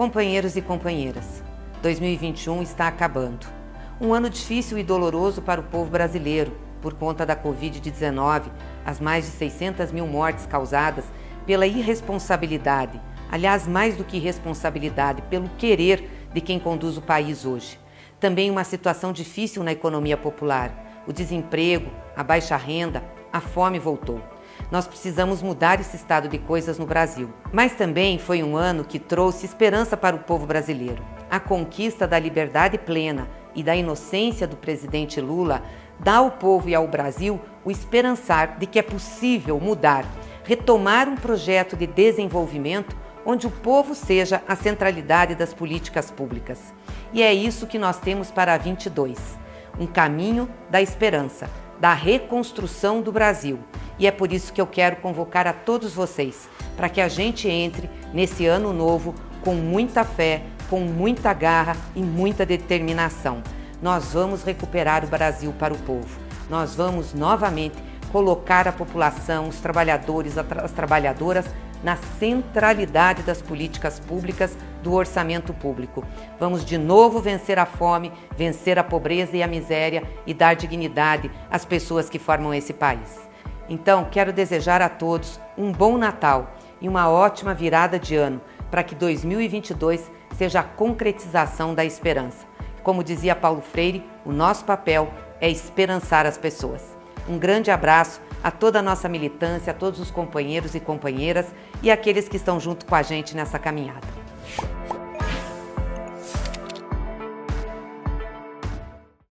Companheiros e companheiras, 2021 está acabando. Um ano difícil e doloroso para o povo brasileiro, por conta da Covid-19, as mais de 600 mil mortes causadas pela irresponsabilidade, aliás, mais do que irresponsabilidade, pelo querer de quem conduz o país hoje. Também uma situação difícil na economia popular. O desemprego, a baixa renda, a fome voltou. Nós precisamos mudar esse estado de coisas no Brasil. Mas também foi um ano que trouxe esperança para o povo brasileiro. A conquista da liberdade plena e da inocência do presidente Lula dá ao povo e ao Brasil o esperançar de que é possível mudar, retomar um projeto de desenvolvimento onde o povo seja a centralidade das políticas públicas. E é isso que nós temos para a 22, um caminho da esperança, da reconstrução do Brasil e é por isso que eu quero convocar a todos vocês para que a gente entre nesse ano novo com muita fé, com muita garra e muita determinação. Nós vamos recuperar o Brasil para o povo. Nós vamos novamente colocar a população, os trabalhadores, as trabalhadoras na centralidade das políticas públicas do orçamento público. Vamos de novo vencer a fome, vencer a pobreza e a miséria e dar dignidade às pessoas que formam esse país. Então, quero desejar a todos um bom Natal e uma ótima virada de ano para que 2022 seja a concretização da esperança. Como dizia Paulo Freire, o nosso papel é esperançar as pessoas. Um grande abraço a toda a nossa militância, a todos os companheiros e companheiras e aqueles que estão junto com a gente nessa caminhada.